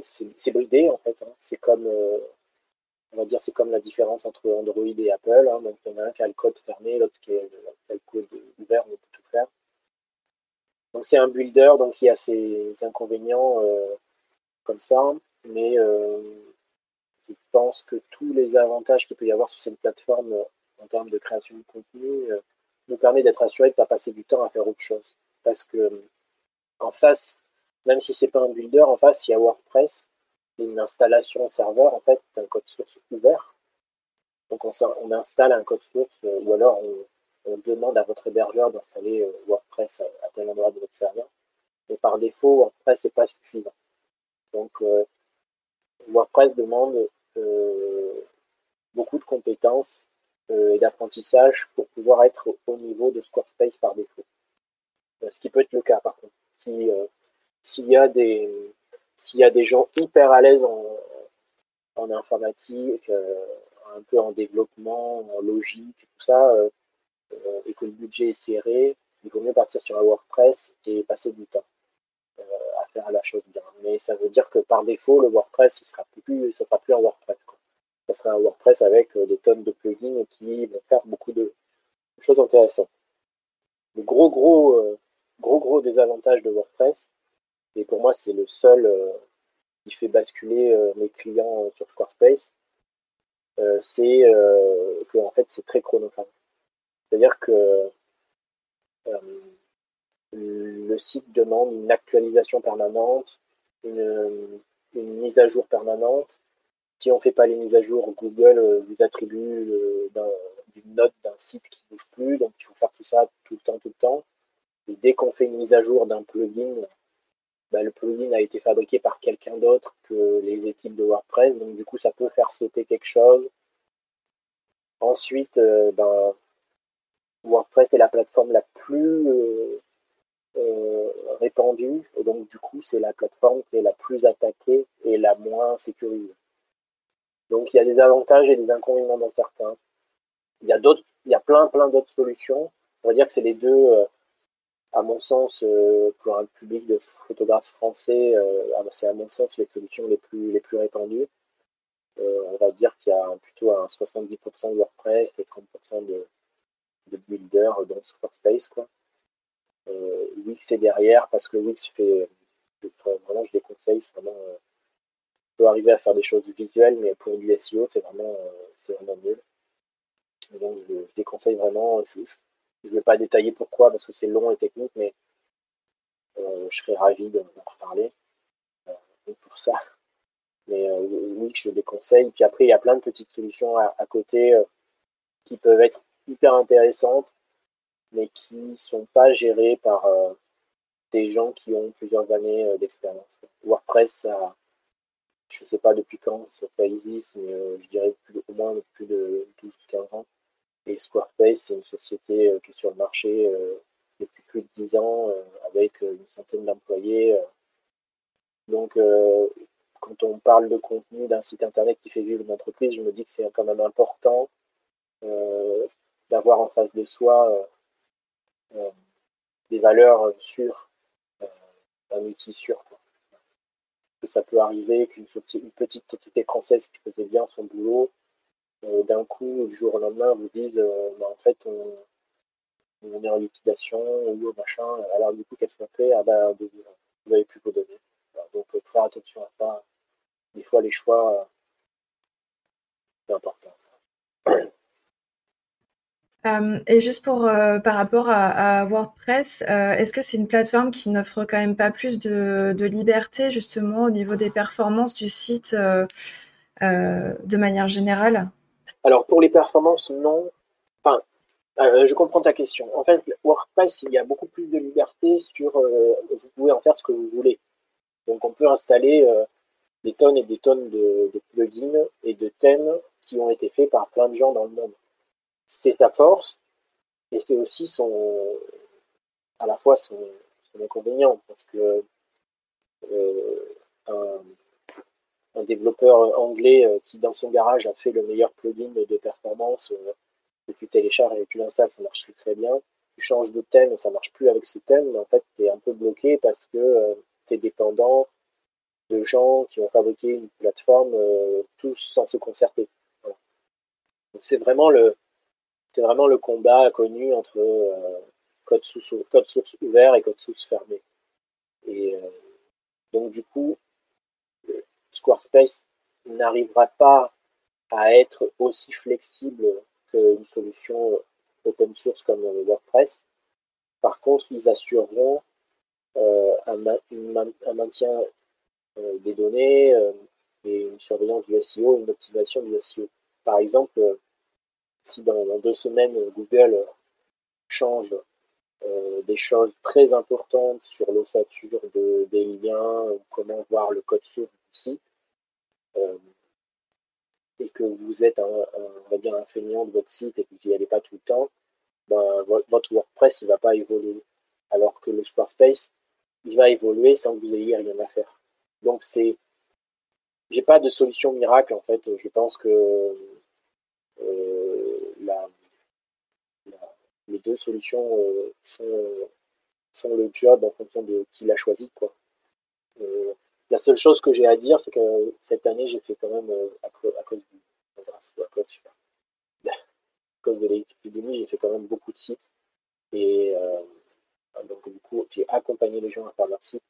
c'est bridé en fait. Hein. C'est comme, on va dire, c'est comme la différence entre Android et Apple. Hein. Donc il y en a un qui a le code fermé, l'autre qui, a le code ouvert, on peut tout faire. Donc c'est un builder, donc il y a ses inconvénients euh, comme ça, mais euh, je pense que tous les avantages qu'il peut y avoir sur cette plateforme euh, en termes de création de contenu nous permet d'être assuré de ne pas passer du temps à faire autre chose. Parce que en face, même si c'est pas un builder, en face il y a WordPress, une installation serveur en fait un code source ouvert. Donc on, on installe un code source ou alors on, on demande à votre hébergeur d'installer euh, WordPress à, tel endroit de votre serveur. Mais par défaut, WordPress n'est pas suffisant. Donc, euh, WordPress demande euh, beaucoup de compétences et d'apprentissage pour pouvoir être au niveau de Squarespace par défaut. ce qui peut être le cas, par contre. Si, s'il y a des, s'il y a des gens hyper à l'aise en, en informatique, un peu en développement, en logique, tout ça, et que le budget est serré, il vaut mieux partir sur un WordPress et passer du temps à faire la chose bien. Mais ça veut dire que par défaut, le WordPress, il sera plus, ça sera plus un WordPress. Ça sera un WordPress avec des tonnes de plugins qui vont faire beaucoup de choses intéressantes. Le gros, gros, gros, gros désavantage de WordPress, et pour moi, c'est le seul euh, qui fait basculer euh, mes clients sur Squarespace, euh, c'est que fait, c'est très chronophage. C'est-à-dire que le site demande une actualisation permanente, une, mise à jour permanente. Si on ne fait pas les mises à jour, Google vous attribue une note d'un site qui ne bouge plus, donc il faut faire tout ça tout le temps, tout le temps. Et dès qu'on fait une mise à jour d'un plugin, bah, le plugin a été fabriqué par quelqu'un d'autre que les équipes de WordPress, donc du coup ça peut faire sauter quelque chose. Ensuite, euh, ben, WordPress est la plateforme la plus euh, euh, répandue, donc du coup c'est la plateforme qui est la plus attaquée et la moins sécurisée. Donc il y a des avantages et des inconvénients dans certains. Il y a il y a plein plein d'autres solutions. On va dire que c'est les deux à mon sens, euh, pour un public de photographes français, euh, c'est à mon sens les solutions les plus, les plus répandues. Euh, on va dire qu'il y a plutôt un 70% de WordPress et 30% de, de Builder dans Squarespace. Quoi. Wix est derrière parce que Wix fait, vraiment, je les conseille, vraiment, on peut arriver à faire des choses visuelles, mais pour du SEO, c'est vraiment, c'est vraiment nul. Donc je, je les conseille vraiment. Je, ne vais pas détailler pourquoi, parce que c'est long et technique, mais euh, je serais ravi d'en reparler euh, pour ça. Mais euh, oui, je déconseille. Puis après, il y a plein de petites solutions à, côté qui peuvent être hyper intéressantes, mais qui ne sont pas gérées par des gens qui ont plusieurs années d'expérience. WordPress, je ne sais pas depuis quand ça, existe, mais je dirais au moins plus de 12-15 ans. Et Squarespace, c'est une société euh, qui est sur le marché euh, depuis plus de 10 ans, euh, avec une centaine d'employés. Donc, quand on parle de contenu d'un site internet qui fait vivre une entreprise, je me dis que c'est quand même important d'avoir en face de soi des valeurs sûres, un outil sûr. Que ça peut arriver qu'une une petite société française qui faisait bien son boulot euh, d'un coup, du jour au lendemain, vous euh, bah, en fait, on, est en liquidation ou machin. Alors, du coup, qu'est-ce qu'on fait? Ah, bah, vous n'avez plus vos données. donc, faire attention à ça. Des fois, les choix, c'est important. Euh, et juste pour par rapport à, WordPress, est-ce que c'est une plateforme qui n'offre quand même pas plus de, liberté justement au niveau des performances du site de manière générale? Alors pour les performances, non. Enfin, euh, je comprends ta question. En fait, WordPress, il y a beaucoup plus de liberté sur. Euh, vous pouvez en faire ce que vous voulez. Donc on peut installer euh, des tonnes et des tonnes de, plugins et de thèmes qui ont été faits par plein de gens dans le monde. C'est sa force et c'est aussi son à la fois son, inconvénient parce que un développeur anglais euh, qui, dans son garage, a fait le meilleur plugin de performance euh, que tu télécharges et tu l'installes, ça marche très bien. Tu changes de thème et ça marche plus avec ce thème, mais en fait, tu es un peu bloqué parce que euh, tu es dépendant de gens qui ont fabriqué une plateforme tous sans se concerter. Donc c'est vraiment le c'est vraiment le combat connu entre code, code source ouvert et code source fermé. Et donc du coup, Squarespace n'arrivera pas à être aussi flexible qu'une solution open source comme WordPress. Par contre, ils assureront euh, un, maintien euh, des données euh, et une surveillance du SEO, une optimisation du SEO. Par exemple, si dans, deux semaines Google change des choses très importantes sur l'ossature de, des liens, comment voir le code source du site, euh, et que vous êtes un, on va dire un feignant de votre site et que vous n'y allez pas tout le temps, ben, votre WordPress il va pas évoluer. Alors que le Squarespace, il va évoluer sans que vous ayez rien à faire. Donc c'est, j'ai pas de solution miracle en fait. Je pense que euh, les deux solutions euh, sont, le job en fonction de qui l'a choisi quoi. Euh, la seule chose que j'ai à dire, c'est que cette année, j'ai fait quand même, à, cause, à cause du, cause de l'épidémie, j'ai fait quand même beaucoup de sites. Et donc, du coup, j'ai accompagné les gens à faire leur site.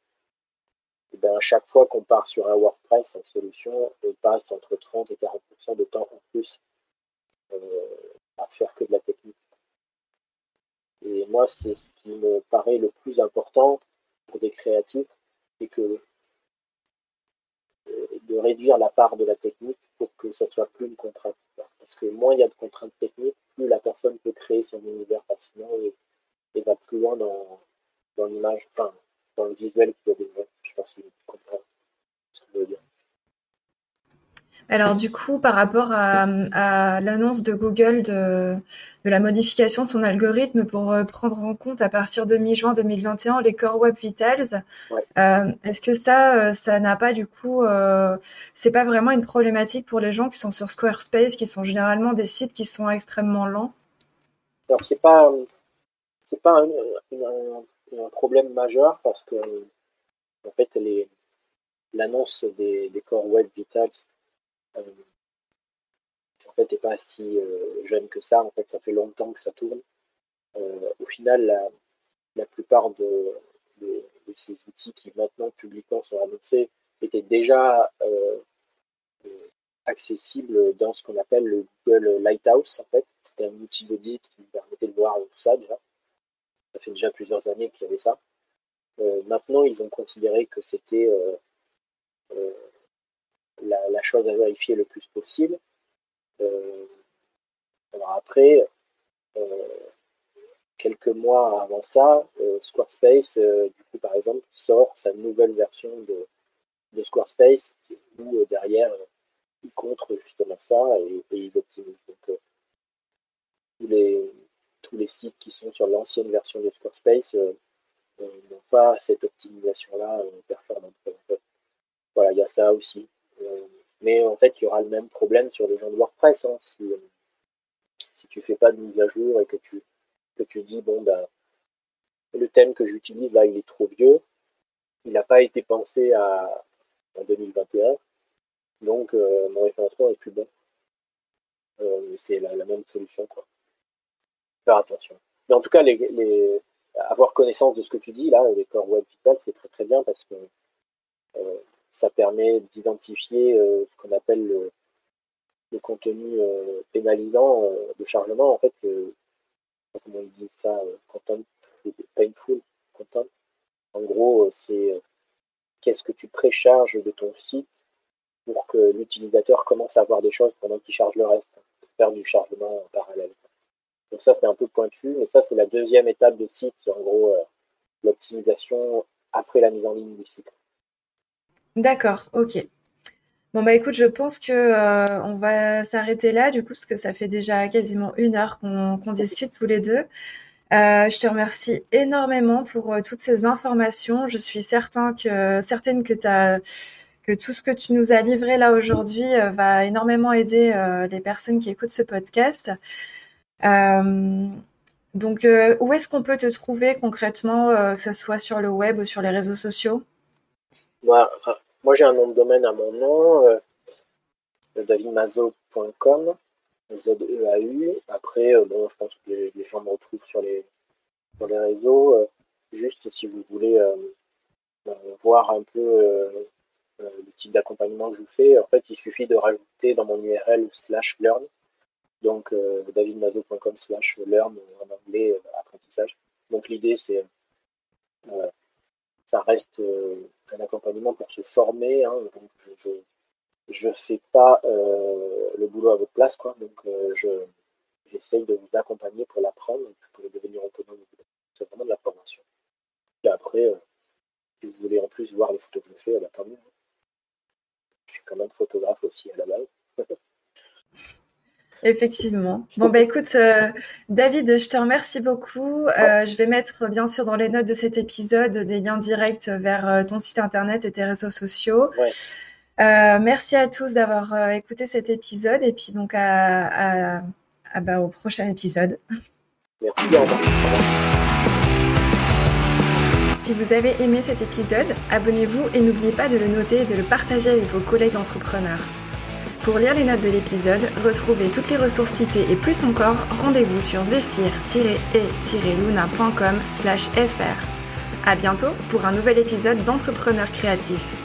Et ben, à chaque fois qu'on part sur un WordPress en solution, on passe entre 30 et 40% de temps en plus euh, à faire que de la technique. Et moi, c'est ce qui me paraît le plus important pour des créatifs, c'est que euh, de réduire la part de la technique pour que ça soit plus une contrainte. Parce que moins il y a de contraintes techniques, plus la personne peut créer son univers facilement et va plus loin dans, dans l'image, enfin, dans le visuel qu'il a développé. Je sais pas si ce que je veux dire. Alors du coup, par rapport à, l'annonce de Google de, de, la modification de son algorithme pour euh, prendre en compte à partir de mi-juin 2021 les Core Web Vitals, euh, est-ce que ça, euh, ça n'a pas du coup, c'est pas vraiment une problématique pour les gens qui sont sur Squarespace, qui sont généralement des sites qui sont extrêmement lents? Alors c'est pas, c'est pas un, problème majeur parce que en fait l'annonce des, des, corps web vitals euh, en fait n'est pas si euh, jeune que ça. En fait ça fait longtemps que ça tourne. Euh, au final la, plupart de, ces outils qui maintenant publiquement sont annoncés étaient déjà accessibles dans ce qu'on appelle le Google Lighthouse en fait. C'était un outil d'audit qui permettait de voir tout ça déjà. Ça fait déjà plusieurs années qu'il y avait ça. Maintenant, ils ont considéré que c'était la, chose à vérifier le plus possible. alors après, quelques mois avant ça, Squarespace, du coup, par exemple, sort sa nouvelle version de, Squarespace où derrière, ils contre justement ça et, ils optimisent. Donc, tous les, tous les sites qui sont sur l'ancienne version de Squarespace euh, euh, n'ont pas cette optimisation-là euh, performante. Voilà, il y a ça aussi. Mais en fait, il y aura le même problème sur les gens de WordPress. Hein. si, si tu fais pas de mise à jour et que tu, que tu dis, bon, ben, le thème que j'utilise là, il est trop vieux, il n'a pas été pensé à, en 2021, donc mon référencement est plus bon. c'est la, même solution. Quoi faire attention. Mais en tout cas, les, avoir connaissance de ce que tu dis, là, les corps web vitals, c'est très très bien parce que euh, ça permet d'identifier euh, ce qu'on appelle le, contenu euh, pénalisant de chargement. En fait, comment ils disent ça, content, painful content. En gros, c'est qu'est-ce que tu précharges de ton site pour que l'utilisateur commence à voir des choses pendant qu'il charge le reste, faire du chargement en parallèle. Donc ça, c'est un peu pointu, mais ça, c'est la deuxième étape de site, en gros, euh, l'optimisation après la mise en ligne du site. D'accord, ok. Bon bah écoute, je pense que euh, on va s'arrêter là du coup parce que ça fait déjà quasiment une heure qu'on discute tous les deux. Euh, je te remercie énormément pour toutes ces informations. Je suis certain que, certaine que, as, que tout ce que tu nous as livré là aujourd'hui va énormément aider les personnes qui écoutent ce podcast. Euh, donc, euh, où est-ce qu'on peut te trouver concrètement, euh, que ce soit sur le web ou sur les réseaux sociaux? Moi, moi j'ai un nom de domaine à mon nom, davidmazo.com, Z-E-A-U. Après, bon, je pense que les, gens me retrouvent sur les, sur les réseaux. juste si vous voulez voir un peu le type d'accompagnement que je vous fais, en fait, il suffit de rajouter dans mon URL slash learn donc euh, davidmado.com slash learn en anglais euh, apprentissage. Donc l'idée c'est euh, ça reste un accompagnement pour se former. Hein. je ne fais pas le boulot à votre place. Donc je j'essaye de vous accompagner pour l'apprendre, pour devenir autonome. C'est vraiment de la formation. Et après, si vous voulez en plus voir les photos que je fais, bah, tant mieux. Je suis quand même photographe aussi à la base. Effectivement. Bon, bah écoute, euh, David, je te remercie beaucoup. Euh, je vais mettre bien sûr dans les notes de cet épisode des liens directs vers euh, ton site internet et tes réseaux sociaux. merci à tous d'avoir écouté cet épisode et puis donc à, bah, au prochain épisode. Merci. Si vous avez aimé cet épisode, abonnez-vous et n'oubliez pas de le noter et de le partager avec vos collègues d'entrepreneurs. Pour lire les notes de l'épisode, retrouvez toutes les ressources citées et plus encore, rendez-vous sur zephyr-e-luna.com fr. À bientôt pour un nouvel épisode d'Entrepreneurs créatifs.